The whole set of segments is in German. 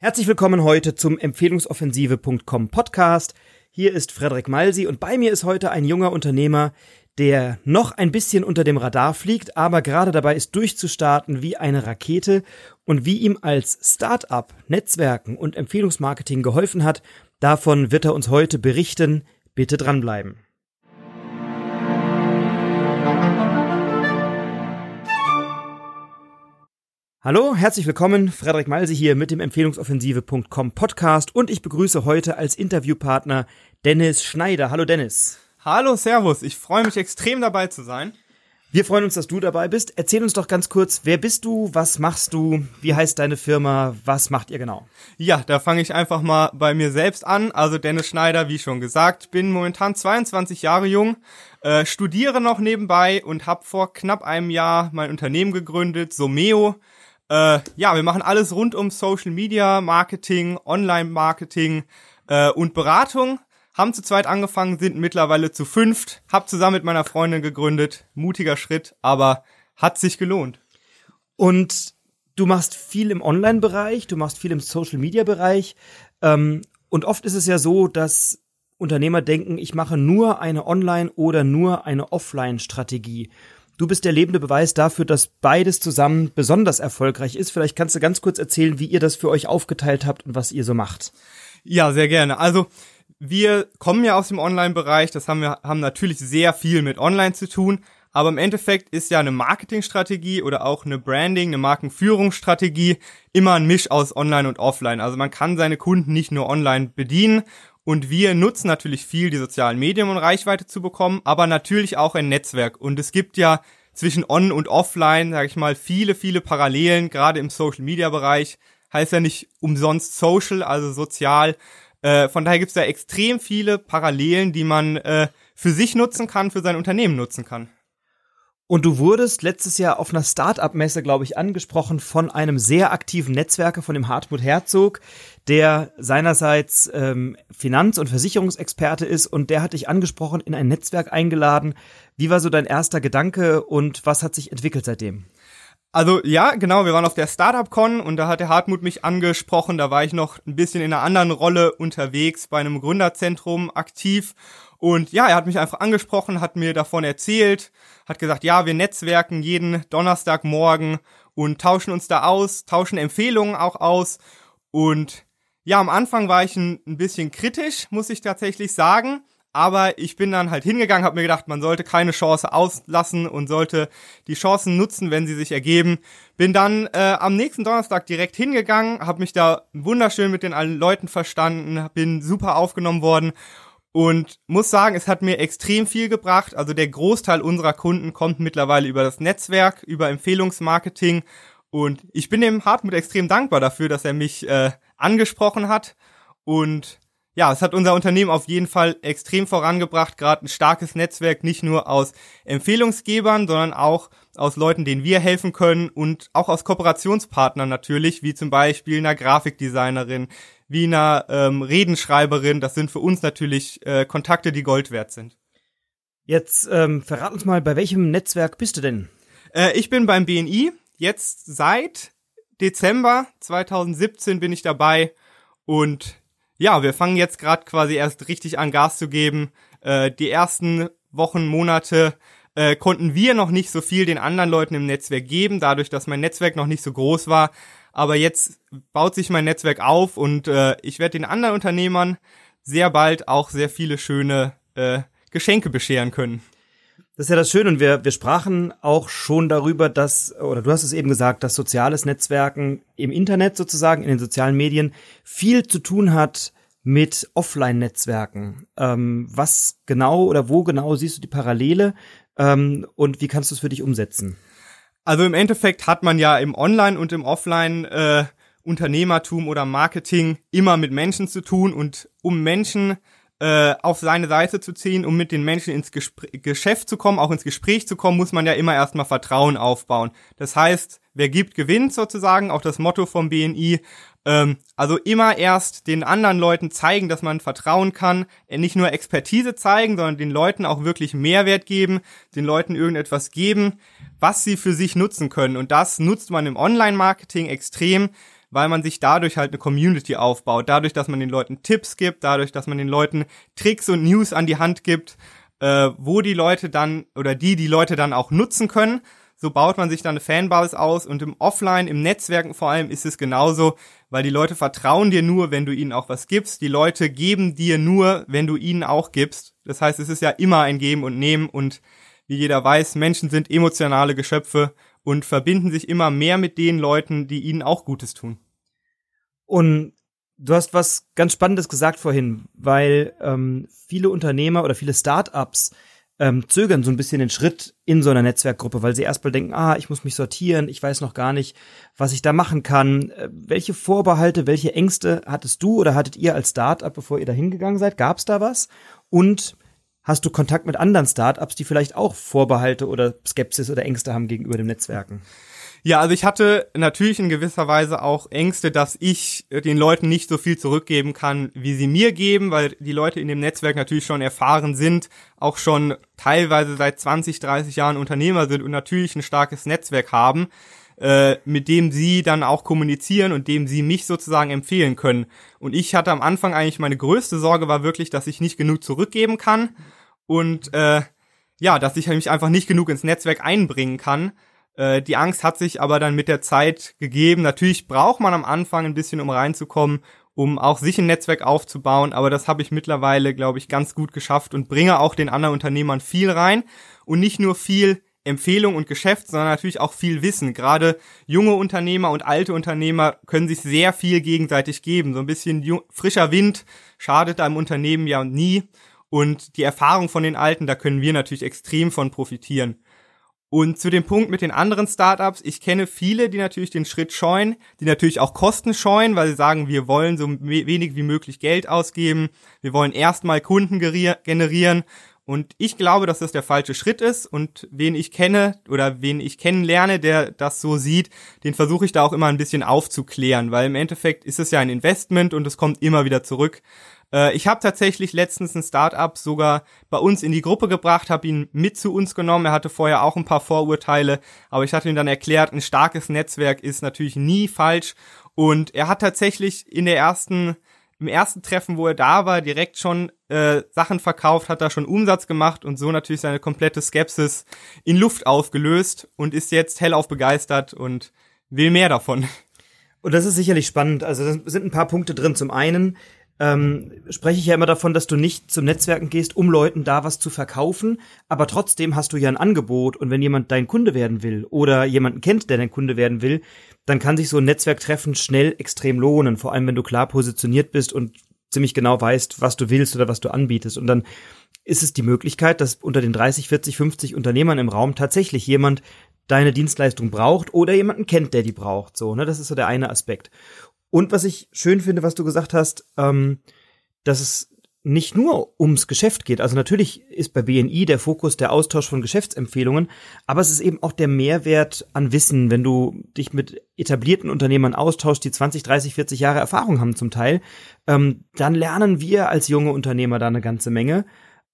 Herzlich willkommen heute zum Empfehlungsoffensive.com Podcast. Hier ist Frederik Malsi und bei mir ist heute ein junger Unternehmer, der noch ein bisschen unter dem Radar fliegt, aber gerade dabei ist durchzustarten wie eine Rakete und wie ihm als Start-up Netzwerken und Empfehlungsmarketing geholfen hat, davon wird er uns heute berichten. Bitte dranbleiben. Hallo, herzlich willkommen. Frederik Malse hier mit dem Empfehlungsoffensive.com Podcast und ich begrüße heute als Interviewpartner Dennis Schneider. Hallo Dennis. Hallo, Servus. Ich freue mich extrem dabei zu sein. Wir freuen uns, dass du dabei bist. Erzähl uns doch ganz kurz, wer bist du, was machst du, wie heißt deine Firma, was macht ihr genau? Ja, da fange ich einfach mal bei mir selbst an. Also Dennis Schneider, wie schon gesagt, bin momentan 22 Jahre jung, äh, studiere noch nebenbei und habe vor knapp einem Jahr mein Unternehmen gegründet, Someo. Äh, ja, wir machen alles rund um Social Media, Marketing, Online-Marketing äh, und Beratung. Haben zu zweit angefangen, sind mittlerweile zu fünft. Hab zusammen mit meiner Freundin gegründet. Mutiger Schritt, aber hat sich gelohnt. Und du machst viel im Online-Bereich, du machst viel im Social-Media-Bereich. Ähm, und oft ist es ja so, dass Unternehmer denken, ich mache nur eine Online- oder nur eine Offline-Strategie. Du bist der lebende Beweis dafür, dass beides zusammen besonders erfolgreich ist. Vielleicht kannst du ganz kurz erzählen, wie ihr das für euch aufgeteilt habt und was ihr so macht. Ja, sehr gerne. Also wir kommen ja aus dem Online-Bereich. Das haben wir haben natürlich sehr viel mit Online zu tun. Aber im Endeffekt ist ja eine Marketingstrategie oder auch eine Branding, eine Markenführungsstrategie immer ein Misch aus Online und Offline. Also man kann seine Kunden nicht nur online bedienen und wir nutzen natürlich viel die sozialen Medien, um Reichweite zu bekommen, aber natürlich auch ein Netzwerk. Und es gibt ja zwischen On- und Offline, sage ich mal, viele, viele Parallelen, gerade im Social-Media-Bereich. Heißt ja nicht umsonst Social, also sozial. Äh, von daher gibt es da extrem viele Parallelen, die man äh, für sich nutzen kann, für sein Unternehmen nutzen kann. Und du wurdest letztes Jahr auf einer Start-up-Messe, glaube ich, angesprochen von einem sehr aktiven Netzwerker, von dem Hartmut Herzog, der seinerseits ähm, Finanz- und Versicherungsexperte ist und der hat dich angesprochen, in ein Netzwerk eingeladen. Wie war so dein erster Gedanke und was hat sich entwickelt seitdem? Also ja, genau, wir waren auf der Startup-Con und da hat der Hartmut mich angesprochen. Da war ich noch ein bisschen in einer anderen Rolle unterwegs, bei einem Gründerzentrum aktiv und ja, er hat mich einfach angesprochen, hat mir davon erzählt, hat gesagt, ja, wir netzwerken jeden Donnerstagmorgen und tauschen uns da aus, tauschen Empfehlungen auch aus. Und ja, am Anfang war ich ein, ein bisschen kritisch, muss ich tatsächlich sagen. Aber ich bin dann halt hingegangen, habe mir gedacht, man sollte keine Chance auslassen und sollte die Chancen nutzen, wenn sie sich ergeben. Bin dann äh, am nächsten Donnerstag direkt hingegangen, habe mich da wunderschön mit den allen Leuten verstanden, bin super aufgenommen worden und muss sagen, es hat mir extrem viel gebracht. Also der Großteil unserer Kunden kommt mittlerweile über das Netzwerk, über Empfehlungsmarketing. Und ich bin dem Hartmut extrem dankbar dafür, dass er mich äh, angesprochen hat. Und ja, es hat unser Unternehmen auf jeden Fall extrem vorangebracht, gerade ein starkes Netzwerk, nicht nur aus Empfehlungsgebern, sondern auch aus Leuten, denen wir helfen können und auch aus Kooperationspartnern natürlich, wie zum Beispiel einer Grafikdesignerin, wie einer ähm, Redenschreiberin. Das sind für uns natürlich äh, Kontakte, die Gold wert sind. Jetzt ähm, verrat uns mal, bei welchem Netzwerk bist du denn? Äh, ich bin beim BNI. Jetzt seit Dezember 2017 bin ich dabei und ja, wir fangen jetzt gerade quasi erst richtig an Gas zu geben. Äh, die ersten Wochen, Monate äh, konnten wir noch nicht so viel den anderen Leuten im Netzwerk geben, dadurch, dass mein Netzwerk noch nicht so groß war. Aber jetzt baut sich mein Netzwerk auf und äh, ich werde den anderen Unternehmern sehr bald auch sehr viele schöne äh, Geschenke bescheren können. Das ist ja das Schöne und wir, wir sprachen auch schon darüber, dass, oder du hast es eben gesagt, dass soziales Netzwerken im Internet sozusagen, in den sozialen Medien viel zu tun hat mit Offline-Netzwerken. Ähm, was genau oder wo genau siehst du die Parallele ähm, und wie kannst du es für dich umsetzen? Also im Endeffekt hat man ja im Online und im Offline äh, Unternehmertum oder Marketing immer mit Menschen zu tun und um Menschen äh, auf seine Seite zu ziehen, um mit den Menschen ins Gespr Geschäft zu kommen, auch ins Gespräch zu kommen, muss man ja immer erstmal Vertrauen aufbauen. Das heißt, wer gibt, gewinnt sozusagen, auch das Motto vom BNI. Ähm, also immer erst den anderen Leuten zeigen, dass man vertrauen kann, äh, nicht nur Expertise zeigen, sondern den Leuten auch wirklich Mehrwert geben, den Leuten irgendetwas geben, was sie für sich nutzen können. Und das nutzt man im Online-Marketing extrem, weil man sich dadurch halt eine Community aufbaut. Dadurch, dass man den Leuten Tipps gibt, dadurch, dass man den Leuten Tricks und News an die Hand gibt, äh, wo die Leute dann oder die die Leute dann auch nutzen können. So baut man sich dann eine Fanbasis aus und im Offline, im Netzwerken vor allem ist es genauso, weil die Leute vertrauen dir nur, wenn du ihnen auch was gibst. Die Leute geben dir nur, wenn du ihnen auch gibst. Das heißt, es ist ja immer ein Geben und Nehmen und wie jeder weiß, Menschen sind emotionale Geschöpfe und verbinden sich immer mehr mit den Leuten, die ihnen auch Gutes tun. Und du hast was ganz Spannendes gesagt vorhin, weil ähm, viele Unternehmer oder viele Startups ähm, zögern so ein bisschen den Schritt in so einer Netzwerkgruppe, weil sie erstmal denken, ah, ich muss mich sortieren, ich weiß noch gar nicht, was ich da machen kann. Äh, welche Vorbehalte, welche Ängste hattest du oder hattet ihr als Startup, bevor ihr da hingegangen seid? Gab es da was? Und hast du Kontakt mit anderen Startups, die vielleicht auch Vorbehalte oder Skepsis oder Ängste haben gegenüber dem Netzwerken? Ja, also ich hatte natürlich in gewisser Weise auch Ängste, dass ich den Leuten nicht so viel zurückgeben kann, wie sie mir geben, weil die Leute in dem Netzwerk natürlich schon erfahren sind, auch schon teilweise seit 20, 30 Jahren Unternehmer sind und natürlich ein starkes Netzwerk haben, äh, mit dem sie dann auch kommunizieren und dem sie mich sozusagen empfehlen können. Und ich hatte am Anfang eigentlich meine größte Sorge war wirklich, dass ich nicht genug zurückgeben kann und äh, ja, dass ich mich einfach nicht genug ins Netzwerk einbringen kann. Äh, die Angst hat sich aber dann mit der Zeit gegeben. Natürlich braucht man am Anfang ein bisschen, um reinzukommen, um auch sich ein Netzwerk aufzubauen, aber das habe ich mittlerweile, glaube ich, ganz gut geschafft und bringe auch den anderen Unternehmern viel rein und nicht nur viel Empfehlung und Geschäft, sondern natürlich auch viel Wissen. Gerade junge Unternehmer und alte Unternehmer können sich sehr viel gegenseitig geben. So ein bisschen frischer Wind schadet einem Unternehmen ja nie. Und die Erfahrung von den Alten, da können wir natürlich extrem von profitieren. Und zu dem Punkt mit den anderen Startups, ich kenne viele, die natürlich den Schritt scheuen, die natürlich auch Kosten scheuen, weil sie sagen, wir wollen so wenig wie möglich Geld ausgeben, wir wollen erstmal Kunden generieren. Und ich glaube, dass das der falsche Schritt ist. Und wen ich kenne oder wen ich kennenlerne, der das so sieht, den versuche ich da auch immer ein bisschen aufzuklären, weil im Endeffekt ist es ja ein Investment und es kommt immer wieder zurück. Äh, ich habe tatsächlich letztens ein Startup sogar bei uns in die Gruppe gebracht, habe ihn mit zu uns genommen. Er hatte vorher auch ein paar Vorurteile, aber ich hatte ihm dann erklärt, ein starkes Netzwerk ist natürlich nie falsch. Und er hat tatsächlich in der ersten im ersten Treffen, wo er da war, direkt schon äh, Sachen verkauft, hat da schon Umsatz gemacht und so natürlich seine komplette Skepsis in Luft aufgelöst und ist jetzt hellauf begeistert und will mehr davon. Und das ist sicherlich spannend. Also da sind ein paar Punkte drin. Zum einen ähm, spreche ich ja immer davon, dass du nicht zum Netzwerken gehst, um Leuten da was zu verkaufen, aber trotzdem hast du ja ein Angebot. Und wenn jemand dein Kunde werden will oder jemanden kennt, der dein Kunde werden will, dann kann sich so ein Netzwerktreffen schnell extrem lohnen, vor allem wenn du klar positioniert bist und ziemlich genau weißt, was du willst oder was du anbietest. Und dann ist es die Möglichkeit, dass unter den 30, 40, 50 Unternehmern im Raum tatsächlich jemand deine Dienstleistung braucht oder jemanden kennt, der die braucht. So, ne, das ist so der eine Aspekt. Und was ich schön finde, was du gesagt hast, ähm, dass es nicht nur ums Geschäft geht. Also natürlich ist bei BNI der Fokus der Austausch von Geschäftsempfehlungen, aber es ist eben auch der Mehrwert an Wissen, wenn du dich mit etablierten Unternehmern austauschst, die 20, 30, 40 Jahre Erfahrung haben zum Teil, ähm, dann lernen wir als junge Unternehmer da eine ganze Menge.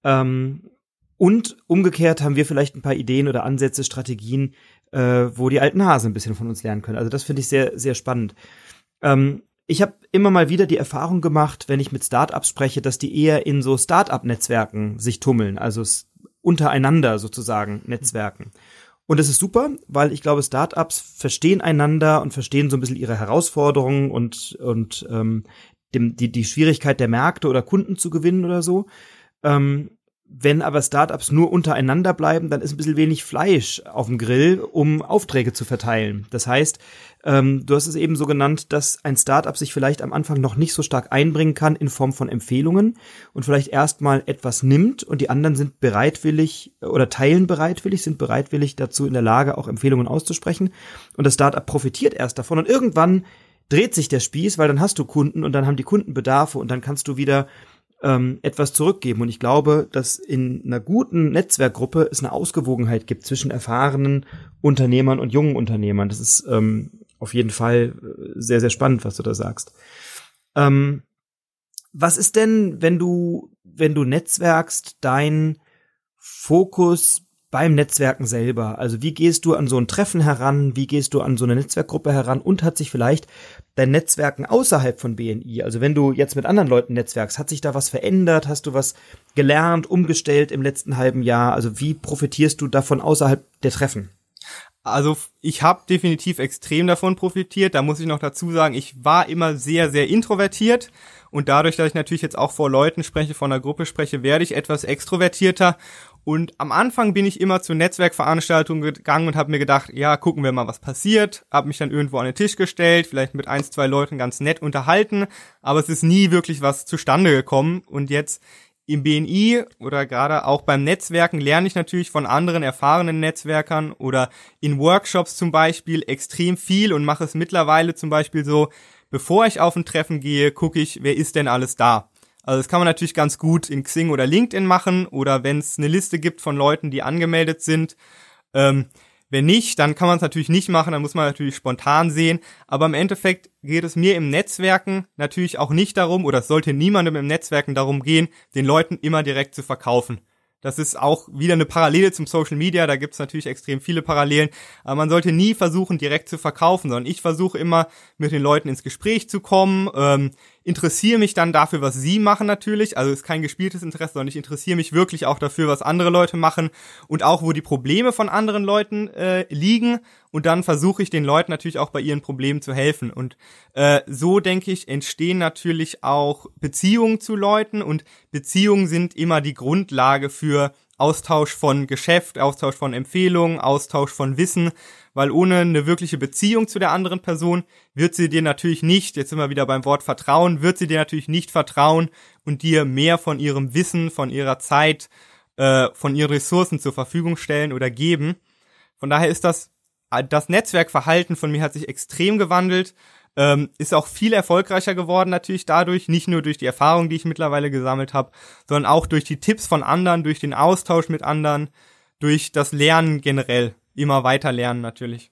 Ähm, und umgekehrt haben wir vielleicht ein paar Ideen oder Ansätze, Strategien, äh, wo die alten Hasen ein bisschen von uns lernen können. Also das finde ich sehr, sehr spannend. Ähm, ich habe immer mal wieder die Erfahrung gemacht, wenn ich mit Startups spreche, dass die eher in so Startup-Netzwerken sich tummeln, also untereinander sozusagen Netzwerken. Und das ist super, weil ich glaube, Startups verstehen einander und verstehen so ein bisschen ihre Herausforderungen und, und ähm, dem, die, die Schwierigkeit der Märkte oder Kunden zu gewinnen oder so. Ähm, wenn aber Startups nur untereinander bleiben, dann ist ein bisschen wenig Fleisch auf dem Grill, um Aufträge zu verteilen. Das heißt, ähm, du hast es eben so genannt, dass ein Startup sich vielleicht am Anfang noch nicht so stark einbringen kann in Form von Empfehlungen und vielleicht erstmal etwas nimmt und die anderen sind bereitwillig oder teilen bereitwillig, sind bereitwillig dazu in der Lage, auch Empfehlungen auszusprechen. Und das Startup profitiert erst davon und irgendwann dreht sich der Spieß, weil dann hast du Kunden und dann haben die Kunden Bedarfe und dann kannst du wieder ähm, etwas zurückgeben. Und ich glaube, dass in einer guten Netzwerkgruppe es eine Ausgewogenheit gibt zwischen erfahrenen Unternehmern und jungen Unternehmern. Das ist ähm, auf jeden Fall äh, sehr, sehr spannend, was du da sagst. Ähm, was ist denn, wenn du, wenn du netzwerkst, dein Fokus beim Netzwerken selber? Also wie gehst du an so ein Treffen heran? Wie gehst du an so eine Netzwerkgruppe heran? Und hat sich vielleicht dein Netzwerken außerhalb von BNI, also wenn du jetzt mit anderen Leuten netzwerkst, hat sich da was verändert? Hast du was gelernt, umgestellt im letzten halben Jahr? Also wie profitierst du davon außerhalb der Treffen? Also ich habe definitiv extrem davon profitiert. Da muss ich noch dazu sagen, ich war immer sehr, sehr introvertiert. Und dadurch, dass ich natürlich jetzt auch vor Leuten spreche, vor einer Gruppe spreche, werde ich etwas extrovertierter. Und am Anfang bin ich immer zu Netzwerkveranstaltungen gegangen und habe mir gedacht, ja, gucken wir mal, was passiert. Habe mich dann irgendwo an den Tisch gestellt, vielleicht mit ein, zwei Leuten ganz nett unterhalten. Aber es ist nie wirklich was zustande gekommen. Und jetzt im BNI oder gerade auch beim Netzwerken lerne ich natürlich von anderen erfahrenen Netzwerkern oder in Workshops zum Beispiel extrem viel und mache es mittlerweile zum Beispiel so, bevor ich auf ein Treffen gehe, gucke ich, wer ist denn alles da. Also das kann man natürlich ganz gut in Xing oder LinkedIn machen oder wenn es eine Liste gibt von Leuten, die angemeldet sind. Ähm, wenn nicht, dann kann man es natürlich nicht machen, dann muss man natürlich spontan sehen. Aber im Endeffekt geht es mir im Netzwerken natürlich auch nicht darum, oder es sollte niemandem im Netzwerken darum gehen, den Leuten immer direkt zu verkaufen. Das ist auch wieder eine Parallele zum Social Media, da gibt es natürlich extrem viele Parallelen, aber man sollte nie versuchen, direkt zu verkaufen, sondern ich versuche immer, mit den Leuten ins Gespräch zu kommen, ähm, interessiere mich dann dafür, was sie machen natürlich. Also ist kein gespieltes Interesse, sondern ich interessiere mich wirklich auch dafür, was andere Leute machen und auch, wo die Probleme von anderen Leuten äh, liegen. Und dann versuche ich den Leuten natürlich auch bei ihren Problemen zu helfen. Und äh, so, denke ich, entstehen natürlich auch Beziehungen zu Leuten und Beziehungen sind immer die Grundlage für Austausch von Geschäft, Austausch von Empfehlungen, Austausch von Wissen, weil ohne eine wirkliche Beziehung zu der anderen Person wird sie dir natürlich nicht, jetzt sind wir wieder beim Wort Vertrauen, wird sie dir natürlich nicht vertrauen und dir mehr von ihrem Wissen, von ihrer Zeit, äh, von ihren Ressourcen zur Verfügung stellen oder geben. Von daher ist das, das Netzwerkverhalten von mir hat sich extrem gewandelt ähm, ist auch viel erfolgreicher geworden natürlich dadurch, nicht nur durch die Erfahrung, die ich mittlerweile gesammelt habe, sondern auch durch die Tipps von anderen, durch den Austausch mit anderen, durch das Lernen generell, immer weiter lernen natürlich.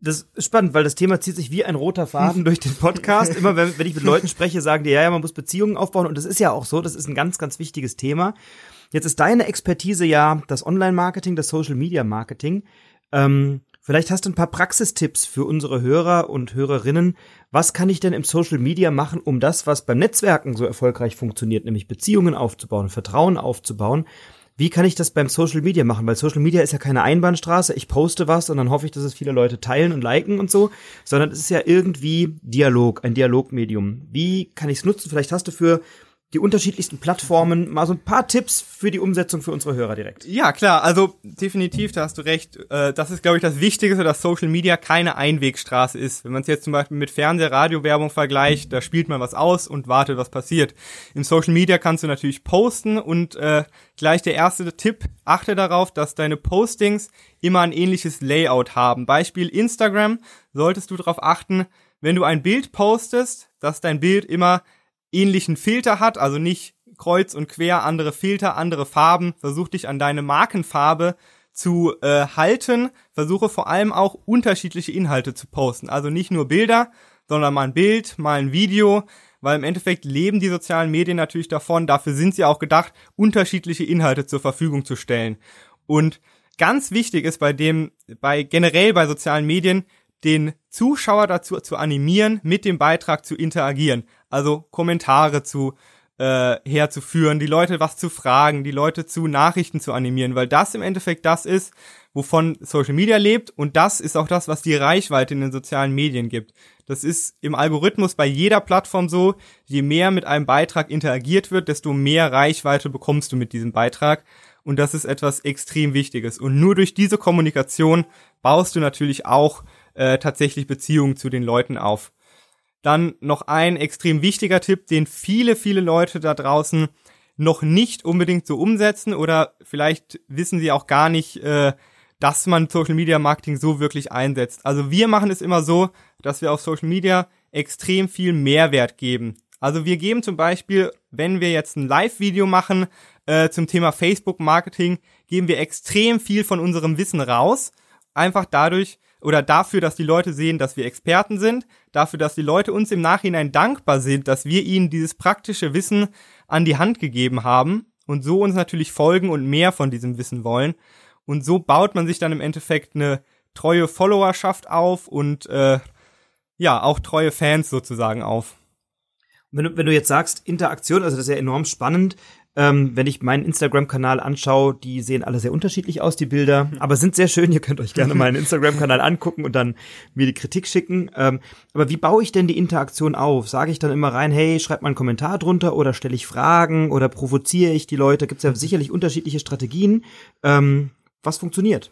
Das ist spannend, weil das Thema zieht sich wie ein roter Faden durch den Podcast. Immer wenn, wenn ich mit Leuten spreche, sagen die, ja, ja, man muss Beziehungen aufbauen. Und das ist ja auch so, das ist ein ganz, ganz wichtiges Thema. Jetzt ist deine Expertise ja das Online-Marketing, das Social-Media-Marketing. Ähm, Vielleicht hast du ein paar Praxistipps für unsere Hörer und Hörerinnen. Was kann ich denn im Social Media machen, um das, was beim Netzwerken so erfolgreich funktioniert, nämlich Beziehungen aufzubauen, Vertrauen aufzubauen? Wie kann ich das beim Social Media machen? Weil Social Media ist ja keine Einbahnstraße. Ich poste was und dann hoffe ich, dass es viele Leute teilen und liken und so, sondern es ist ja irgendwie Dialog, ein Dialogmedium. Wie kann ich es nutzen? Vielleicht hast du für die unterschiedlichsten Plattformen. Mal so ein paar Tipps für die Umsetzung für unsere Hörer direkt. Ja, klar, also definitiv, da hast du recht. Äh, das ist, glaube ich, das Wichtigste, dass Social Media keine Einwegstraße ist. Wenn man es jetzt zum Beispiel mit Fernseh-, Radio-Werbung vergleicht, da spielt man was aus und wartet, was passiert. Im Social Media kannst du natürlich posten und äh, gleich der erste Tipp, achte darauf, dass deine Postings immer ein ähnliches Layout haben. Beispiel Instagram, solltest du darauf achten, wenn du ein Bild postest, dass dein Bild immer ähnlichen Filter hat, also nicht kreuz und quer andere Filter, andere Farben. Versuch dich an deine Markenfarbe zu äh, halten. Versuche vor allem auch unterschiedliche Inhalte zu posten. Also nicht nur Bilder, sondern mal ein Bild, mal ein Video, weil im Endeffekt leben die sozialen Medien natürlich davon. Dafür sind sie auch gedacht, unterschiedliche Inhalte zur Verfügung zu stellen. Und ganz wichtig ist bei dem, bei generell bei sozialen Medien, den Zuschauer dazu zu animieren, mit dem Beitrag zu interagieren. Also Kommentare zu äh, herzuführen, die Leute was zu fragen, die Leute zu Nachrichten zu animieren, weil das im Endeffekt das ist, wovon Social Media lebt und das ist auch das, was die Reichweite in den sozialen Medien gibt. Das ist im Algorithmus bei jeder Plattform so, je mehr mit einem Beitrag interagiert wird, desto mehr Reichweite bekommst du mit diesem Beitrag und das ist etwas extrem Wichtiges und nur durch diese Kommunikation baust du natürlich auch äh, tatsächlich Beziehungen zu den Leuten auf. Dann noch ein extrem wichtiger Tipp, den viele, viele Leute da draußen noch nicht unbedingt so umsetzen oder vielleicht wissen sie auch gar nicht, äh, dass man Social Media Marketing so wirklich einsetzt. Also wir machen es immer so, dass wir auf Social Media extrem viel Mehrwert geben. Also wir geben zum Beispiel, wenn wir jetzt ein Live-Video machen äh, zum Thema Facebook Marketing, geben wir extrem viel von unserem Wissen raus. Einfach dadurch, oder dafür, dass die Leute sehen, dass wir Experten sind, dafür, dass die Leute uns im Nachhinein dankbar sind, dass wir ihnen dieses praktische Wissen an die Hand gegeben haben und so uns natürlich folgen und mehr von diesem Wissen wollen. Und so baut man sich dann im Endeffekt eine treue Followerschaft auf und äh, ja, auch treue Fans sozusagen auf. Wenn du, wenn du jetzt sagst, Interaktion, also das ist ja enorm spannend. Ähm, wenn ich meinen Instagram-Kanal anschaue, die sehen alle sehr unterschiedlich aus, die Bilder, aber sind sehr schön. Ihr könnt euch gerne meinen Instagram-Kanal angucken und dann mir die Kritik schicken. Ähm, aber wie baue ich denn die Interaktion auf? Sage ich dann immer rein, hey, schreib mal einen Kommentar drunter oder stelle ich Fragen oder provoziere ich die Leute? Gibt es ja sicherlich unterschiedliche Strategien. Ähm, was funktioniert?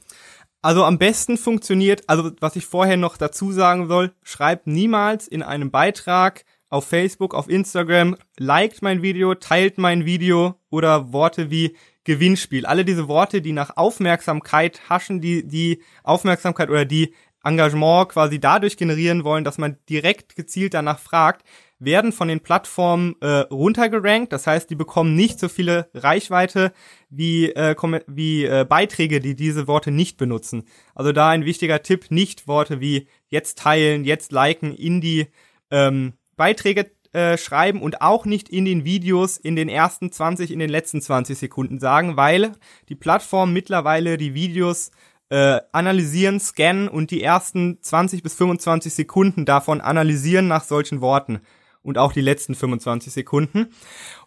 Also am besten funktioniert, also was ich vorher noch dazu sagen soll, schreibt niemals in einem Beitrag auf Facebook, auf Instagram, liked mein Video, teilt mein Video oder Worte wie Gewinnspiel. Alle diese Worte, die nach Aufmerksamkeit haschen, die die Aufmerksamkeit oder die Engagement quasi dadurch generieren wollen, dass man direkt gezielt danach fragt, werden von den Plattformen äh, runtergerankt. Das heißt, die bekommen nicht so viele Reichweite wie, äh, wie äh, Beiträge, die diese Worte nicht benutzen. Also da ein wichtiger Tipp, nicht Worte wie jetzt teilen, jetzt liken in die ähm, Beiträge äh, schreiben und auch nicht in den Videos in den ersten 20, in den letzten 20 Sekunden sagen, weil die Plattform mittlerweile die Videos äh, analysieren, scannen und die ersten 20 bis 25 Sekunden davon analysieren nach solchen Worten und auch die letzten 25 Sekunden.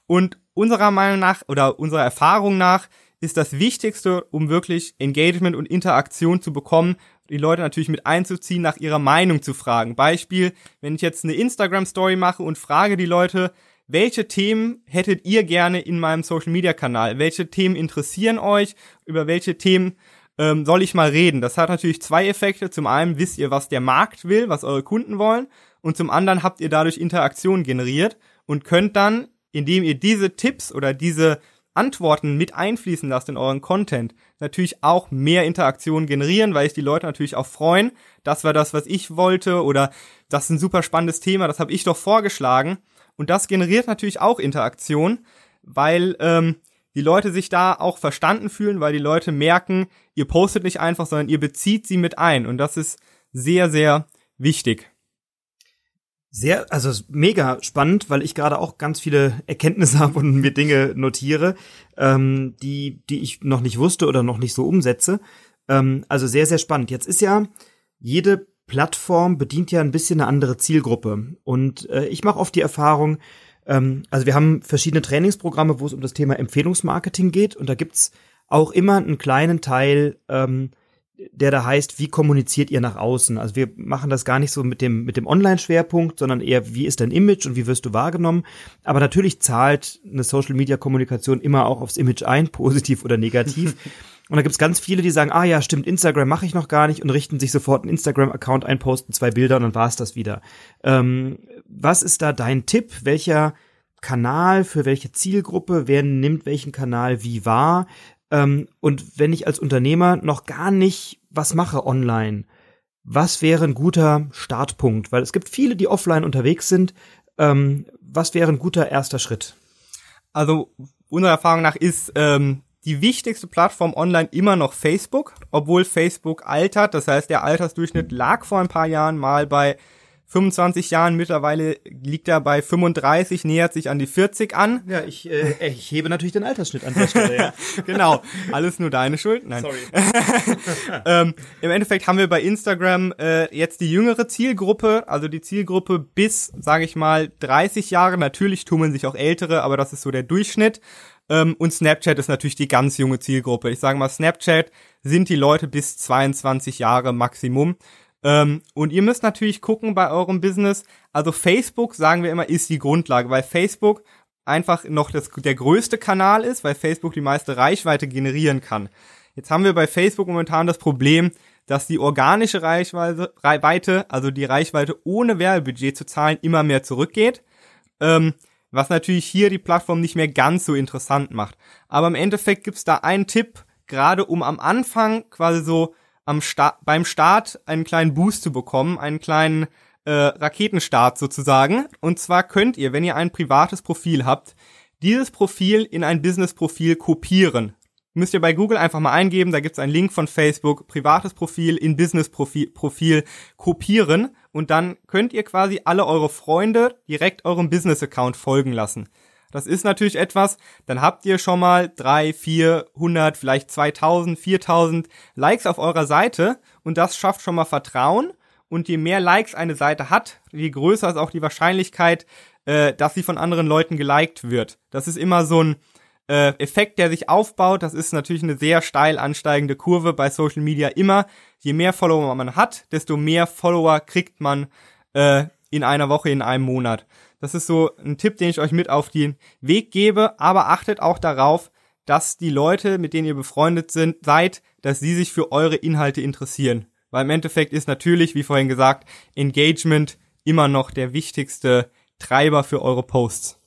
Und unserer Meinung nach oder unserer Erfahrung nach ist das Wichtigste, um wirklich Engagement und Interaktion zu bekommen, die Leute natürlich mit einzuziehen, nach ihrer Meinung zu fragen. Beispiel, wenn ich jetzt eine Instagram-Story mache und frage die Leute, welche Themen hättet ihr gerne in meinem Social-Media-Kanal? Welche Themen interessieren euch? Über welche Themen ähm, soll ich mal reden? Das hat natürlich zwei Effekte. Zum einen wisst ihr, was der Markt will, was eure Kunden wollen. Und zum anderen habt ihr dadurch Interaktion generiert und könnt dann, indem ihr diese Tipps oder diese Antworten mit einfließen lasst in euren Content, natürlich auch mehr Interaktion generieren, weil sich die Leute natürlich auch freuen. Das war das, was ich wollte oder das ist ein super spannendes Thema, das habe ich doch vorgeschlagen. Und das generiert natürlich auch Interaktion, weil ähm, die Leute sich da auch verstanden fühlen, weil die Leute merken, ihr postet nicht einfach, sondern ihr bezieht sie mit ein. Und das ist sehr, sehr wichtig. Sehr, also mega spannend, weil ich gerade auch ganz viele Erkenntnisse habe und mir Dinge notiere, ähm, die, die ich noch nicht wusste oder noch nicht so umsetze. Ähm, also sehr, sehr spannend. Jetzt ist ja jede Plattform bedient ja ein bisschen eine andere Zielgruppe. Und äh, ich mache oft die Erfahrung, ähm, also wir haben verschiedene Trainingsprogramme, wo es um das Thema Empfehlungsmarketing geht. Und da gibt's auch immer einen kleinen Teil, ähm, der da heißt, wie kommuniziert ihr nach außen? Also wir machen das gar nicht so mit dem, mit dem Online-Schwerpunkt, sondern eher, wie ist dein Image und wie wirst du wahrgenommen? Aber natürlich zahlt eine Social-Media-Kommunikation immer auch aufs Image ein, positiv oder negativ. und da gibt's ganz viele, die sagen, ah ja, stimmt, Instagram mache ich noch gar nicht und richten sich sofort einen Instagram-Account ein, posten zwei Bilder und dann war's das wieder. Ähm, was ist da dein Tipp? Welcher Kanal für welche Zielgruppe, wer nimmt welchen Kanal wie wahr? Ähm, und wenn ich als Unternehmer noch gar nicht was mache online, was wäre ein guter Startpunkt? Weil es gibt viele, die offline unterwegs sind. Ähm, was wäre ein guter erster Schritt? Also unserer Erfahrung nach ist ähm, die wichtigste Plattform online immer noch Facebook, obwohl Facebook altert. Das heißt, der Altersdurchschnitt lag vor ein paar Jahren mal bei 25 Jahren, mittlerweile liegt er bei 35, nähert sich an die 40 an. Ja, ich, äh, ich hebe natürlich den Altersschnitt an der Stelle, ja. genau, alles nur deine Schuld. Nein. Sorry. ähm, Im Endeffekt haben wir bei Instagram äh, jetzt die jüngere Zielgruppe, also die Zielgruppe bis, sage ich mal, 30 Jahre. Natürlich tummeln sich auch ältere, aber das ist so der Durchschnitt. Ähm, und Snapchat ist natürlich die ganz junge Zielgruppe. Ich sage mal, Snapchat sind die Leute bis 22 Jahre Maximum. Ähm, und ihr müsst natürlich gucken bei eurem Business. Also Facebook, sagen wir immer, ist die Grundlage, weil Facebook einfach noch das, der größte Kanal ist, weil Facebook die meiste Reichweite generieren kann. Jetzt haben wir bei Facebook momentan das Problem, dass die organische Reichweite, also die Reichweite ohne Werbebudget zu zahlen, immer mehr zurückgeht. Ähm, was natürlich hier die Plattform nicht mehr ganz so interessant macht. Aber im Endeffekt gibt's da einen Tipp, gerade um am Anfang quasi so am Start, beim Start einen kleinen Boost zu bekommen, einen kleinen äh, Raketenstart sozusagen. Und zwar könnt ihr, wenn ihr ein privates Profil habt, dieses Profil in ein Business-Profil kopieren. Müsst ihr bei Google einfach mal eingeben, da gibt's einen Link von Facebook, privates Profil in Business-Profil Profil kopieren und dann könnt ihr quasi alle eure Freunde direkt eurem Business-Account folgen lassen. Das ist natürlich etwas, dann habt ihr schon mal drei, vier, hundert, vielleicht 2000, 4000 Likes auf eurer Seite und das schafft schon mal Vertrauen. Und je mehr Likes eine Seite hat, je größer ist auch die Wahrscheinlichkeit, äh, dass sie von anderen Leuten geliked wird. Das ist immer so ein äh, Effekt, der sich aufbaut. Das ist natürlich eine sehr steil ansteigende Kurve bei Social Media immer. Je mehr Follower man hat, desto mehr Follower kriegt man äh, in einer Woche, in einem Monat. Das ist so ein Tipp, den ich euch mit auf den Weg gebe. Aber achtet auch darauf, dass die Leute, mit denen ihr befreundet sind, seid, dass sie sich für eure Inhalte interessieren. Weil im Endeffekt ist natürlich, wie vorhin gesagt, Engagement immer noch der wichtigste Treiber für eure Posts.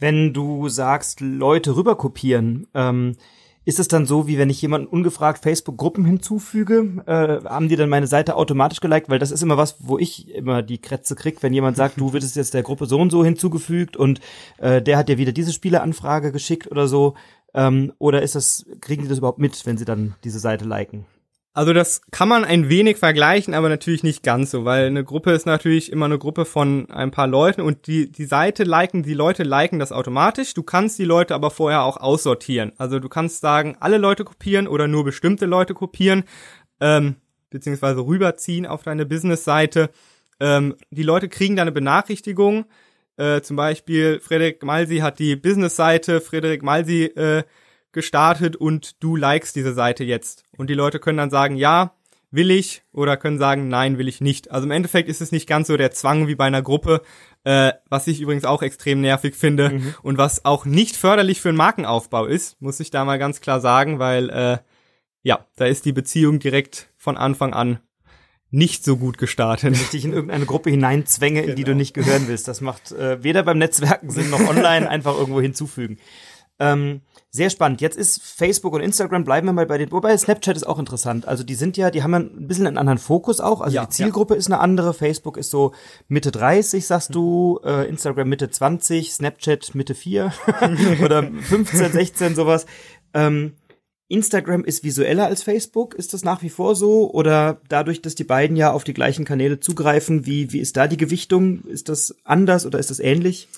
Wenn du sagst, Leute rüberkopieren, ähm, ist es dann so, wie wenn ich jemanden ungefragt Facebook-Gruppen hinzufüge, äh, haben die dann meine Seite automatisch geliked? Weil das ist immer was, wo ich immer die Krätze krieg, wenn jemand sagt, du wirst jetzt der Gruppe so und so hinzugefügt und äh, der hat dir wieder diese Spieleanfrage geschickt oder so. Ähm, oder ist das, kriegen die das überhaupt mit, wenn sie dann diese Seite liken? Also das kann man ein wenig vergleichen, aber natürlich nicht ganz so, weil eine Gruppe ist natürlich immer eine Gruppe von ein paar Leuten und die, die Seite liken, die Leute liken das automatisch. Du kannst die Leute aber vorher auch aussortieren. Also du kannst sagen, alle Leute kopieren oder nur bestimmte Leute kopieren, ähm, beziehungsweise rüberziehen auf deine Business-Seite. Ähm, die Leute kriegen dann eine Benachrichtigung. Äh, zum Beispiel Frederik Malsi hat die Business-Seite, Frederik Malsi äh, gestartet und du likest diese Seite jetzt. Und die Leute können dann sagen, ja, will ich oder können sagen, nein, will ich nicht. Also im Endeffekt ist es nicht ganz so der Zwang wie bei einer Gruppe, äh, was ich übrigens auch extrem nervig finde mhm. und was auch nicht förderlich für einen Markenaufbau ist, muss ich da mal ganz klar sagen, weil äh, ja, da ist die Beziehung direkt von Anfang an nicht so gut gestartet. Wenn ich dich in irgendeine Gruppe hineinzwänge, in die du genau. nicht gehören willst. Das macht äh, weder beim Netzwerken Sinn noch online einfach irgendwo hinzufügen. Ähm, sehr spannend. Jetzt ist Facebook und Instagram, bleiben wir mal bei den, wobei Snapchat ist auch interessant. Also die sind ja, die haben ja ein bisschen einen anderen Fokus auch. Also ja, die Zielgruppe ja. ist eine andere. Facebook ist so Mitte 30, sagst du, äh, Instagram Mitte 20, Snapchat Mitte 4 oder 15, 16, sowas. Ähm, Instagram ist visueller als Facebook. Ist das nach wie vor so? Oder dadurch, dass die beiden ja auf die gleichen Kanäle zugreifen, wie, wie ist da die Gewichtung? Ist das anders oder ist das ähnlich?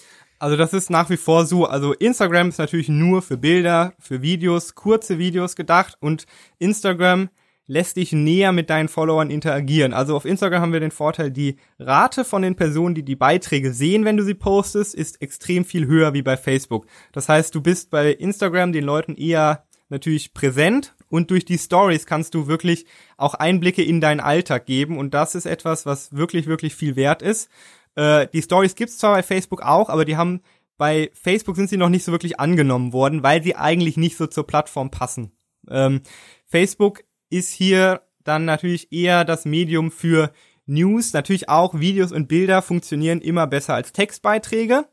Also das ist nach wie vor so. Also Instagram ist natürlich nur für Bilder, für Videos, kurze Videos gedacht und Instagram lässt dich näher mit deinen Followern interagieren. Also auf Instagram haben wir den Vorteil, die Rate von den Personen, die die Beiträge sehen, wenn du sie postest, ist extrem viel höher wie bei Facebook. Das heißt, du bist bei Instagram den Leuten eher natürlich präsent und durch die Stories kannst du wirklich auch Einblicke in deinen Alltag geben und das ist etwas, was wirklich, wirklich viel wert ist. Äh, die Stories gibt's zwar bei Facebook auch, aber die haben bei Facebook sind sie noch nicht so wirklich angenommen worden, weil sie eigentlich nicht so zur Plattform passen. Ähm, Facebook ist hier dann natürlich eher das Medium für News. Natürlich auch Videos und Bilder funktionieren immer besser als Textbeiträge.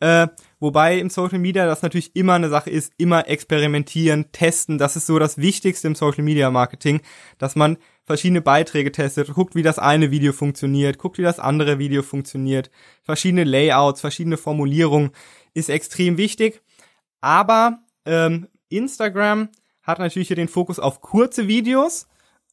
Äh, wobei im Social Media das natürlich immer eine Sache ist, immer experimentieren, testen. Das ist so das Wichtigste im Social Media Marketing, dass man verschiedene Beiträge testet, guckt, wie das eine Video funktioniert, guckt, wie das andere Video funktioniert, verschiedene Layouts, verschiedene Formulierungen ist extrem wichtig. Aber ähm, Instagram hat natürlich hier den Fokus auf kurze Videos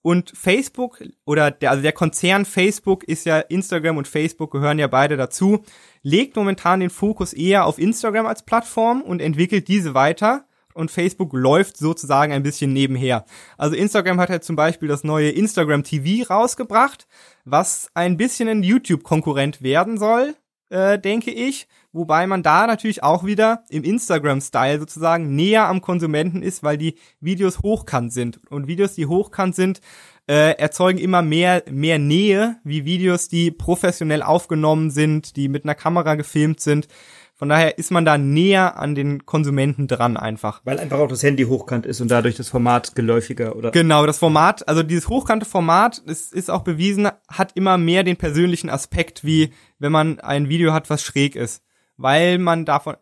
und Facebook oder der, also der Konzern Facebook ist ja Instagram und Facebook gehören ja beide dazu, legt momentan den Fokus eher auf Instagram als Plattform und entwickelt diese weiter und Facebook läuft sozusagen ein bisschen nebenher. Also Instagram hat ja zum Beispiel das neue Instagram TV rausgebracht, was ein bisschen ein YouTube-Konkurrent werden soll, äh, denke ich. Wobei man da natürlich auch wieder im Instagram-Style sozusagen näher am Konsumenten ist, weil die Videos hochkant sind. Und Videos, die hochkant sind, äh, erzeugen immer mehr, mehr Nähe, wie Videos, die professionell aufgenommen sind, die mit einer Kamera gefilmt sind. Von daher ist man da näher an den Konsumenten dran einfach. Weil einfach auch das Handy hochkant ist und dadurch das Format geläufiger, oder? Genau, das Format, also dieses hochkante Format, es ist auch bewiesen, hat immer mehr den persönlichen Aspekt, wie wenn man ein Video hat, was schräg ist weil man davon,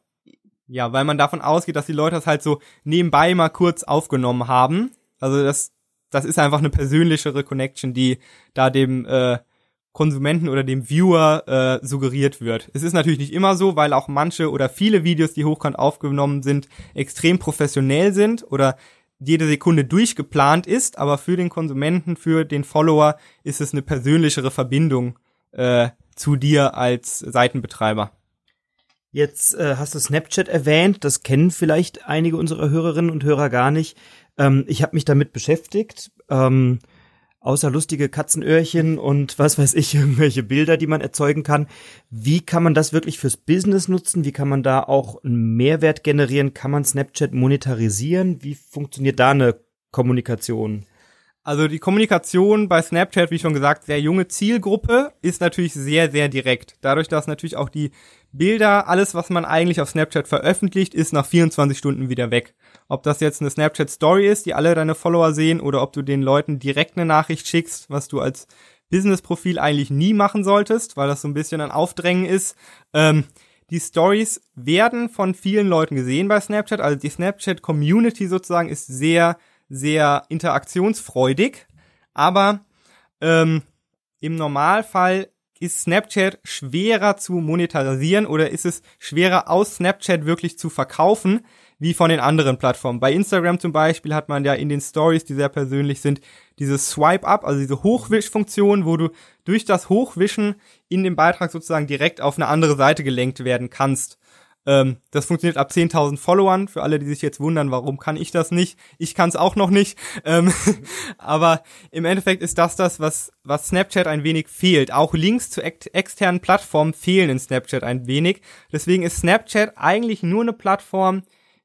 ja, weil man davon ausgeht, dass die Leute das halt so nebenbei mal kurz aufgenommen haben. Also das, das ist einfach eine persönlichere Connection, die da dem äh, Konsumenten oder dem Viewer äh, suggeriert wird. Es ist natürlich nicht immer so, weil auch manche oder viele Videos, die hochkant aufgenommen sind, extrem professionell sind oder jede Sekunde durchgeplant ist, aber für den Konsumenten, für den Follower ist es eine persönlichere Verbindung äh, zu dir als Seitenbetreiber. Jetzt äh, hast du Snapchat erwähnt, das kennen vielleicht einige unserer Hörerinnen und Hörer gar nicht. Ähm, ich habe mich damit beschäftigt. Ähm, außer lustige Katzenöhrchen und was weiß ich, irgendwelche Bilder, die man erzeugen kann. Wie kann man das wirklich fürs Business nutzen? Wie kann man da auch einen Mehrwert generieren? Kann man Snapchat monetarisieren? Wie funktioniert da eine Kommunikation? Also die Kommunikation bei Snapchat, wie schon gesagt, sehr junge Zielgruppe, ist natürlich sehr, sehr direkt. Dadurch, dass natürlich auch die Bilder, alles, was man eigentlich auf Snapchat veröffentlicht, ist nach 24 Stunden wieder weg. Ob das jetzt eine Snapchat Story ist, die alle deine Follower sehen, oder ob du den Leuten direkt eine Nachricht schickst, was du als Business-Profil eigentlich nie machen solltest, weil das so ein bisschen ein Aufdrängen ist. Ähm, die Stories werden von vielen Leuten gesehen bei Snapchat. Also die Snapchat-Community sozusagen ist sehr sehr interaktionsfreudig, aber ähm, im Normalfall ist Snapchat schwerer zu monetarisieren oder ist es schwerer aus Snapchat wirklich zu verkaufen, wie von den anderen Plattformen. Bei Instagram zum Beispiel hat man ja in den Stories, die sehr persönlich sind, diese Swipe-Up, also diese Hochwischfunktion, wo du durch das Hochwischen in dem Beitrag sozusagen direkt auf eine andere Seite gelenkt werden kannst. Ähm, das funktioniert ab 10.000 Followern. Für alle, die sich jetzt wundern, warum kann ich das nicht? Ich kann es auch noch nicht. Ähm, aber im Endeffekt ist das das, was, was Snapchat ein wenig fehlt. Auch Links zu ex externen Plattformen fehlen in Snapchat ein wenig. Deswegen ist Snapchat eigentlich nur eine Plattform,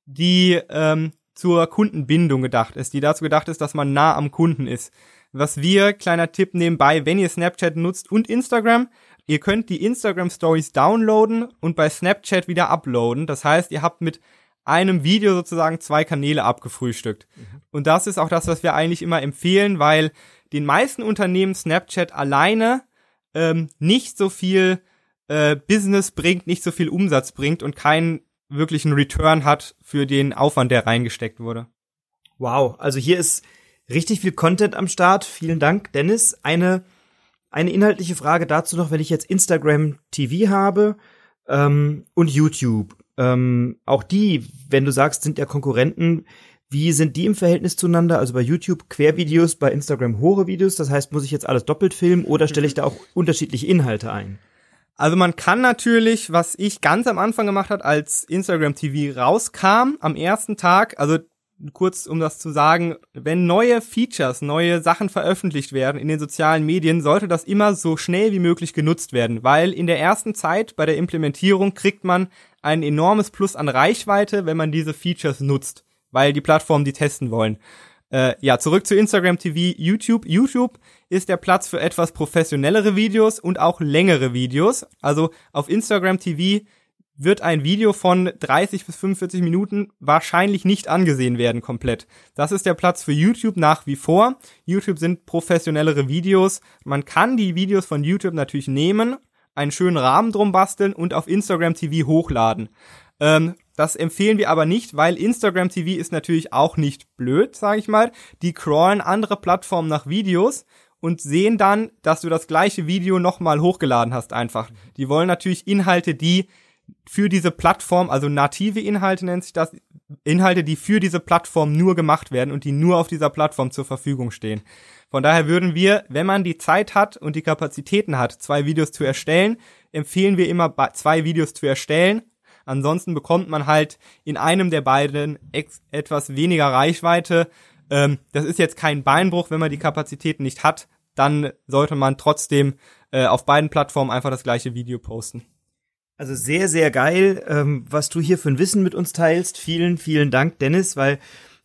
die ähm, zur Kundenbindung gedacht ist, die dazu gedacht ist, dass man nah am Kunden ist. Was wir, kleiner Tipp nebenbei, wenn ihr Snapchat nutzt und Instagram, Ihr könnt die Instagram Stories downloaden und bei Snapchat wieder uploaden. Das heißt, ihr habt mit einem Video sozusagen zwei Kanäle abgefrühstückt. Mhm. Und das ist auch das, was wir eigentlich immer empfehlen, weil den meisten Unternehmen Snapchat alleine ähm, nicht so viel äh, Business bringt, nicht so viel Umsatz bringt und keinen wirklichen Return hat für den Aufwand, der reingesteckt wurde. Wow, also hier ist richtig viel Content am Start. Vielen Dank, Dennis. Eine eine inhaltliche Frage dazu noch, wenn ich jetzt Instagram TV habe ähm, und YouTube. Ähm, auch die, wenn du sagst, sind ja Konkurrenten. Wie sind die im Verhältnis zueinander? Also bei YouTube Quervideos, bei Instagram hohe Videos. Das heißt, muss ich jetzt alles doppelt filmen oder stelle ich da auch unterschiedliche Inhalte ein? Also man kann natürlich, was ich ganz am Anfang gemacht hat, als Instagram TV rauskam, am ersten Tag, also kurz um das zu sagen, wenn neue Features, neue Sachen veröffentlicht werden in den sozialen Medien, sollte das immer so schnell wie möglich genutzt werden, weil in der ersten Zeit bei der Implementierung kriegt man ein enormes Plus an Reichweite, wenn man diese Features nutzt, weil die Plattformen die testen wollen. Äh, ja, zurück zu Instagram TV, YouTube. YouTube ist der Platz für etwas professionellere Videos und auch längere Videos. Also auf Instagram TV wird ein Video von 30 bis 45 Minuten wahrscheinlich nicht angesehen werden komplett. Das ist der Platz für YouTube nach wie vor. YouTube sind professionellere Videos. Man kann die Videos von YouTube natürlich nehmen, einen schönen Rahmen drum basteln und auf Instagram TV hochladen. Ähm, das empfehlen wir aber nicht, weil Instagram TV ist natürlich auch nicht blöd, sage ich mal. Die crawlen andere Plattformen nach Videos und sehen dann, dass du das gleiche Video nochmal hochgeladen hast einfach. Die wollen natürlich Inhalte, die für diese Plattform, also native Inhalte nennt sich das, Inhalte, die für diese Plattform nur gemacht werden und die nur auf dieser Plattform zur Verfügung stehen. Von daher würden wir, wenn man die Zeit hat und die Kapazitäten hat, zwei Videos zu erstellen, empfehlen wir immer zwei Videos zu erstellen. Ansonsten bekommt man halt in einem der beiden etwas weniger Reichweite. Ähm, das ist jetzt kein Beinbruch, wenn man die Kapazitäten nicht hat, dann sollte man trotzdem äh, auf beiden Plattformen einfach das gleiche Video posten. Also sehr, sehr geil, ähm, was du hier für ein Wissen mit uns teilst. Vielen, vielen Dank, Dennis, weil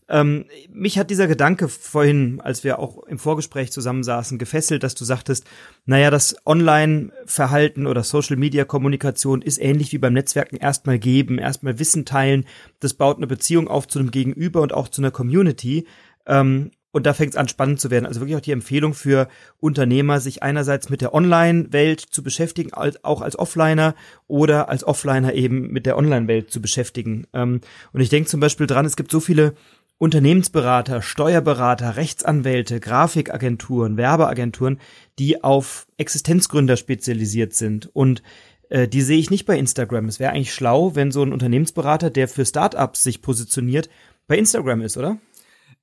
ähm, mich hat dieser Gedanke vorhin, als wir auch im Vorgespräch zusammensaßen, gefesselt, dass du sagtest, naja, das Online-Verhalten oder Social-Media-Kommunikation ist ähnlich wie beim Netzwerken erstmal geben, erstmal Wissen teilen. Das baut eine Beziehung auf zu einem Gegenüber und auch zu einer Community. Ähm, und da fängt es an, spannend zu werden. Also wirklich auch die Empfehlung für Unternehmer, sich einerseits mit der Online-Welt zu beschäftigen, als, auch als Offliner oder als Offliner eben mit der Online-Welt zu beschäftigen. Ähm, und ich denke zum Beispiel dran, es gibt so viele Unternehmensberater, Steuerberater, Rechtsanwälte, Grafikagenturen, Werbeagenturen, die auf Existenzgründer spezialisiert sind. Und äh, die sehe ich nicht bei Instagram. Es wäre eigentlich schlau, wenn so ein Unternehmensberater, der für Startups sich positioniert, bei Instagram ist, oder?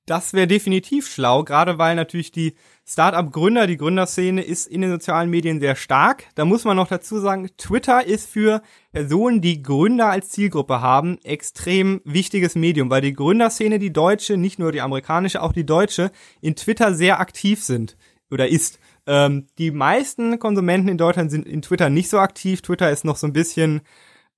Das wäre definitiv schlau, gerade weil natürlich die Startup-Gründer, die Gründerszene ist in den sozialen Medien sehr stark. Da muss man noch dazu sagen, Twitter ist für Personen, die Gründer als Zielgruppe haben, extrem wichtiges Medium, weil die Gründerszene, die deutsche, nicht nur die amerikanische, auch die deutsche, in Twitter sehr aktiv sind oder ist. Ähm, die meisten Konsumenten in Deutschland sind in Twitter nicht so aktiv. Twitter ist noch so ein bisschen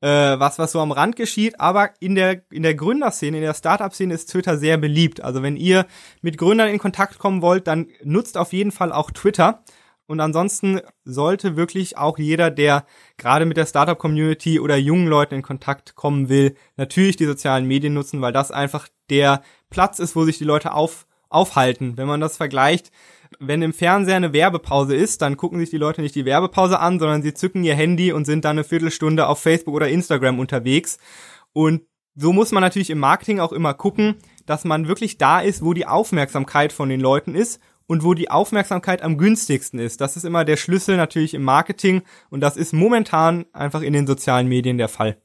äh, was, was so am Rand geschieht, aber in der, in der Gründerszene, in der Startup-Szene ist Twitter sehr beliebt. Also wenn ihr mit Gründern in Kontakt kommen wollt, dann nutzt auf jeden Fall auch Twitter. Und ansonsten sollte wirklich auch jeder, der gerade mit der Startup-Community oder jungen Leuten in Kontakt kommen will, natürlich die sozialen Medien nutzen, weil das einfach der Platz ist, wo sich die Leute auf, aufhalten. Wenn man das vergleicht wenn im Fernseher eine Werbepause ist, dann gucken sich die Leute nicht die Werbepause an, sondern sie zücken ihr Handy und sind dann eine Viertelstunde auf Facebook oder Instagram unterwegs. Und so muss man natürlich im Marketing auch immer gucken, dass man wirklich da ist, wo die Aufmerksamkeit von den Leuten ist und wo die Aufmerksamkeit am günstigsten ist. Das ist immer der Schlüssel natürlich im Marketing und das ist momentan einfach in den sozialen Medien der Fall.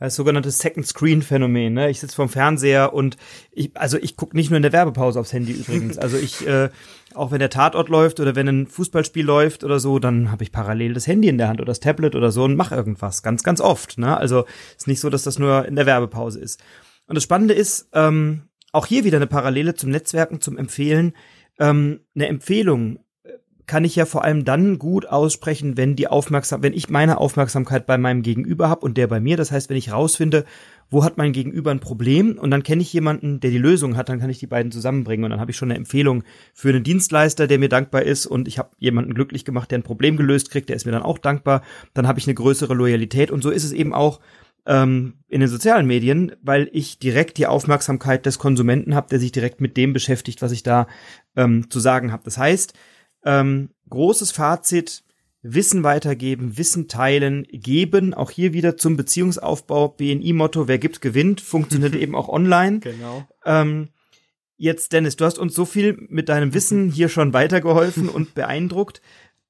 Das sogenannte Second Screen Phänomen. Ne? Ich sitze vorm Fernseher und ich, also ich gucke nicht nur in der Werbepause aufs Handy übrigens. Also ich, äh, auch wenn der Tatort läuft oder wenn ein Fußballspiel läuft oder so, dann habe ich parallel das Handy in der Hand oder das Tablet oder so und mache irgendwas. Ganz, ganz oft. Ne? Also ist nicht so, dass das nur in der Werbepause ist. Und das Spannende ist, ähm, auch hier wieder eine Parallele zum Netzwerken, zum Empfehlen. Ähm, eine Empfehlung kann ich ja vor allem dann gut aussprechen, wenn die Aufmerksam, wenn ich meine Aufmerksamkeit bei meinem Gegenüber habe und der bei mir. Das heißt, wenn ich rausfinde, wo hat mein Gegenüber ein Problem und dann kenne ich jemanden, der die Lösung hat, dann kann ich die beiden zusammenbringen und dann habe ich schon eine Empfehlung für einen Dienstleister, der mir dankbar ist und ich habe jemanden glücklich gemacht, der ein Problem gelöst kriegt, der ist mir dann auch dankbar. Dann habe ich eine größere Loyalität und so ist es eben auch ähm, in den sozialen Medien, weil ich direkt die Aufmerksamkeit des Konsumenten habe, der sich direkt mit dem beschäftigt, was ich da ähm, zu sagen habe. Das heißt, ähm, großes Fazit, Wissen weitergeben, Wissen teilen, geben, auch hier wieder zum Beziehungsaufbau, BNI-Motto, wer gibt, gewinnt, funktioniert eben auch online. Genau. Ähm, jetzt, Dennis, du hast uns so viel mit deinem Wissen hier schon weitergeholfen und beeindruckt.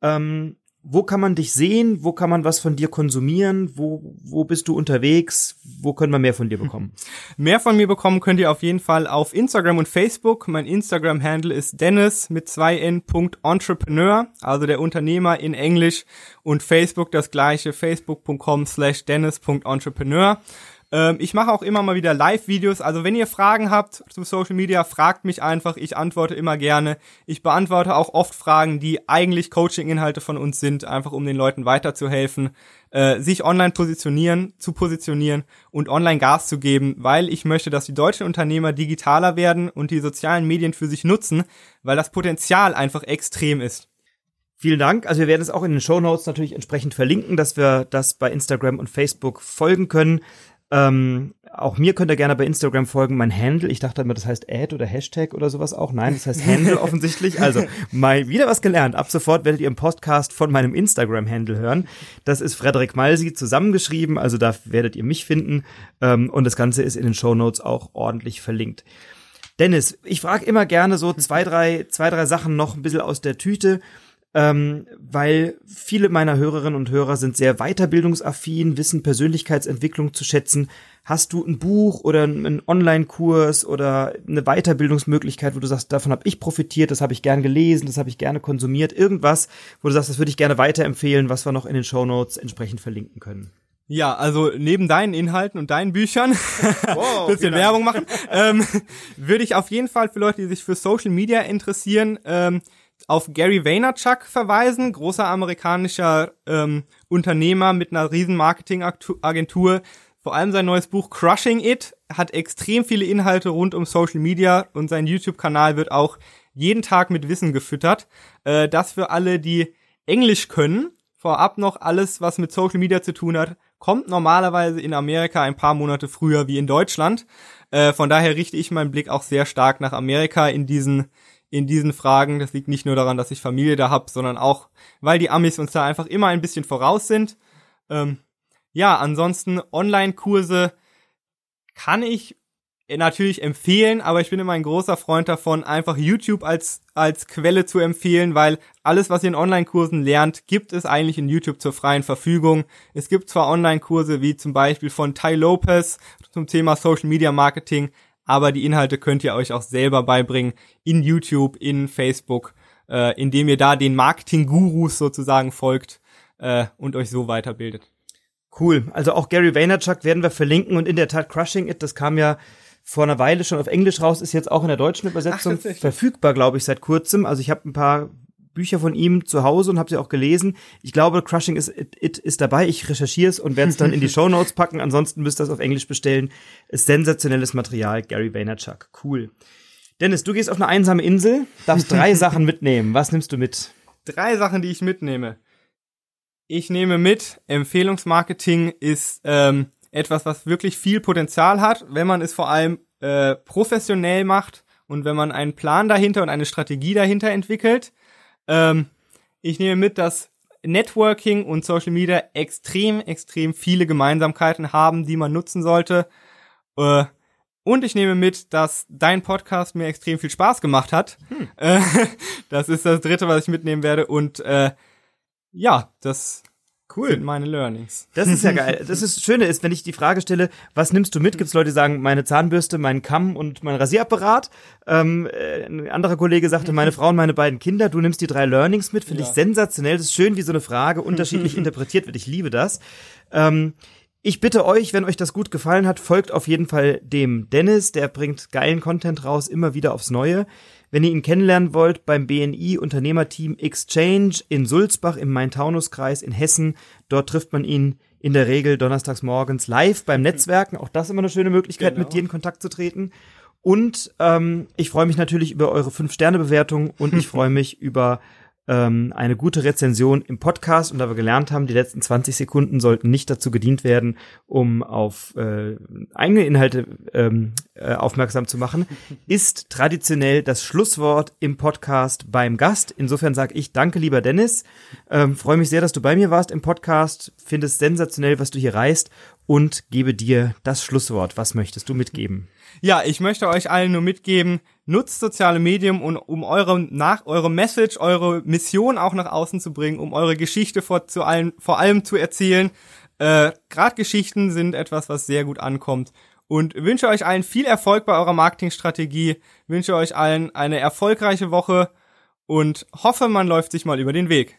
Ähm, wo kann man dich sehen? Wo kann man was von dir konsumieren? Wo, wo bist du unterwegs? Wo können wir mehr von dir bekommen? Mehr von mir bekommen könnt ihr auf jeden Fall auf Instagram und Facebook. Mein Instagram-Handle ist Dennis mit zwei n. Entrepreneur, also der Unternehmer in Englisch und Facebook das gleiche, facebook.com slash dennis.entrepreneur. Ähm, ich mache auch immer mal wieder Live-Videos. Also wenn ihr Fragen habt zu Social Media, fragt mich einfach. Ich antworte immer gerne. Ich beantworte auch oft Fragen, die eigentlich Coaching-Inhalte von uns sind, einfach um den Leuten weiterzuhelfen, äh, sich online positionieren, zu positionieren und online Gas zu geben, weil ich möchte, dass die deutschen Unternehmer digitaler werden und die sozialen Medien für sich nutzen, weil das Potenzial einfach extrem ist. Vielen Dank. Also wir werden es auch in den Show Notes natürlich entsprechend verlinken, dass wir das bei Instagram und Facebook folgen können. Ähm, auch mir könnt ihr gerne bei Instagram folgen. Mein Handle, ich dachte immer, das heißt Ad oder Hashtag oder sowas auch. Nein, das heißt Handle offensichtlich. Also mal wieder was gelernt. Ab sofort werdet ihr im Podcast von meinem Instagram-Handle hören. Das ist Frederik Malsi zusammengeschrieben. Also da werdet ihr mich finden. Ähm, und das Ganze ist in den Show Notes auch ordentlich verlinkt. Dennis, ich frage immer gerne so zwei, drei, zwei, drei Sachen noch ein bisschen aus der Tüte ähm, weil viele meiner Hörerinnen und Hörer sind sehr weiterbildungsaffin, wissen Persönlichkeitsentwicklung zu schätzen. Hast du ein Buch oder einen Online-Kurs oder eine Weiterbildungsmöglichkeit, wo du sagst, davon habe ich profitiert, das habe ich gern gelesen, das habe ich gerne konsumiert, irgendwas, wo du sagst, das würde ich gerne weiterempfehlen, was wir noch in den Show Notes entsprechend verlinken können? Ja, also neben deinen Inhalten und deinen Büchern, wow, bisschen Werbung machen, ähm, würde ich auf jeden Fall für Leute, die sich für Social Media interessieren, ähm, auf Gary Vaynerchuk verweisen, großer amerikanischer ähm, Unternehmer mit einer riesen Marketingagentur. Vor allem sein neues Buch Crushing It hat extrem viele Inhalte rund um Social Media und sein YouTube-Kanal wird auch jeden Tag mit Wissen gefüttert. Äh, das für alle, die Englisch können, vorab noch alles, was mit Social Media zu tun hat, kommt normalerweise in Amerika ein paar Monate früher wie in Deutschland. Äh, von daher richte ich meinen Blick auch sehr stark nach Amerika in diesen in diesen Fragen. Das liegt nicht nur daran, dass ich Familie da hab, sondern auch, weil die Amis uns da einfach immer ein bisschen voraus sind. Ähm, ja, ansonsten Online-Kurse kann ich natürlich empfehlen, aber ich bin immer ein großer Freund davon, einfach YouTube als, als Quelle zu empfehlen, weil alles, was ihr in Online-Kursen lernt, gibt es eigentlich in YouTube zur freien Verfügung. Es gibt zwar Online-Kurse wie zum Beispiel von Ty Lopez zum Thema Social Media Marketing, aber die Inhalte könnt ihr euch auch selber beibringen in YouTube, in Facebook, äh, indem ihr da den Marketing-Gurus sozusagen folgt äh, und euch so weiterbildet. Cool. Also auch Gary Vaynerchuk werden wir verlinken und in der Tat Crushing It, das kam ja vor einer Weile schon auf Englisch raus, ist jetzt auch in der deutschen Übersetzung Ach, verfügbar, glaube ich, seit kurzem. Also ich habe ein paar Bücher von ihm zu Hause und habe sie auch gelesen. Ich glaube, Crushing is It, It ist dabei. Ich recherchiere es und werde es dann in die Show Notes packen. Ansonsten müsst ihr es auf Englisch bestellen. Ist sensationelles Material. Gary Vaynerchuk. Cool. Dennis, du gehst auf eine einsame Insel, darfst drei Sachen mitnehmen. Was nimmst du mit? Drei Sachen, die ich mitnehme. Ich nehme mit, Empfehlungsmarketing ist ähm, etwas, was wirklich viel Potenzial hat, wenn man es vor allem äh, professionell macht und wenn man einen Plan dahinter und eine Strategie dahinter entwickelt. Ähm, ich nehme mit, dass Networking und Social Media extrem, extrem viele Gemeinsamkeiten haben, die man nutzen sollte. Äh, und ich nehme mit, dass dein Podcast mir extrem viel Spaß gemacht hat. Hm. Äh, das ist das dritte, was ich mitnehmen werde. Und äh, ja, das Cool. Sind meine Learnings. Das ist ja geil. Das ist das Schöne ist, wenn ich die Frage stelle, was nimmst du mit? Gibt es Leute, die sagen, meine Zahnbürste, mein Kamm und mein Rasierapparat. Ähm, äh, ein anderer Kollege sagte, meine Frau und meine beiden Kinder. Du nimmst die drei Learnings mit. Finde ja. ich sensationell. Das ist schön, wie so eine Frage unterschiedlich interpretiert wird. Ich liebe das. Ähm, ich bitte euch, wenn euch das gut gefallen hat, folgt auf jeden Fall dem Dennis. Der bringt geilen Content raus, immer wieder aufs Neue. Wenn ihr ihn kennenlernen wollt, beim BNI Unternehmerteam Exchange in Sulzbach im Main-Taunus-Kreis in Hessen, dort trifft man ihn in der Regel donnerstags morgens live beim Netzwerken. Auch das ist immer eine schöne Möglichkeit, genau. mit dir in Kontakt zu treten. Und ähm, ich freue mich natürlich über eure Fünf-Sterne-Bewertung und ich freue mich über ähm, eine gute Rezension im Podcast und da wir gelernt haben, die letzten 20 Sekunden sollten nicht dazu gedient werden, um auf äh, eigene Inhalte ähm, äh, aufmerksam zu machen, ist traditionell das Schlusswort im Podcast beim Gast. Insofern sage ich danke, lieber Dennis. Ähm, Freue mich sehr, dass du bei mir warst im Podcast. Finde es sensationell, was du hier reißt und gebe dir das Schlusswort. Was möchtest du mitgeben? Ja, ich möchte euch allen nur mitgeben, nutzt soziale Medien, um, um eure, nach, eure Message, eure Mission auch nach außen zu bringen, um eure Geschichte vor, zu allen, vor allem zu erzählen. Äh, Gerade Geschichten sind etwas, was sehr gut ankommt. Und wünsche euch allen viel Erfolg bei eurer Marketingstrategie, wünsche euch allen eine erfolgreiche Woche und hoffe, man läuft sich mal über den Weg.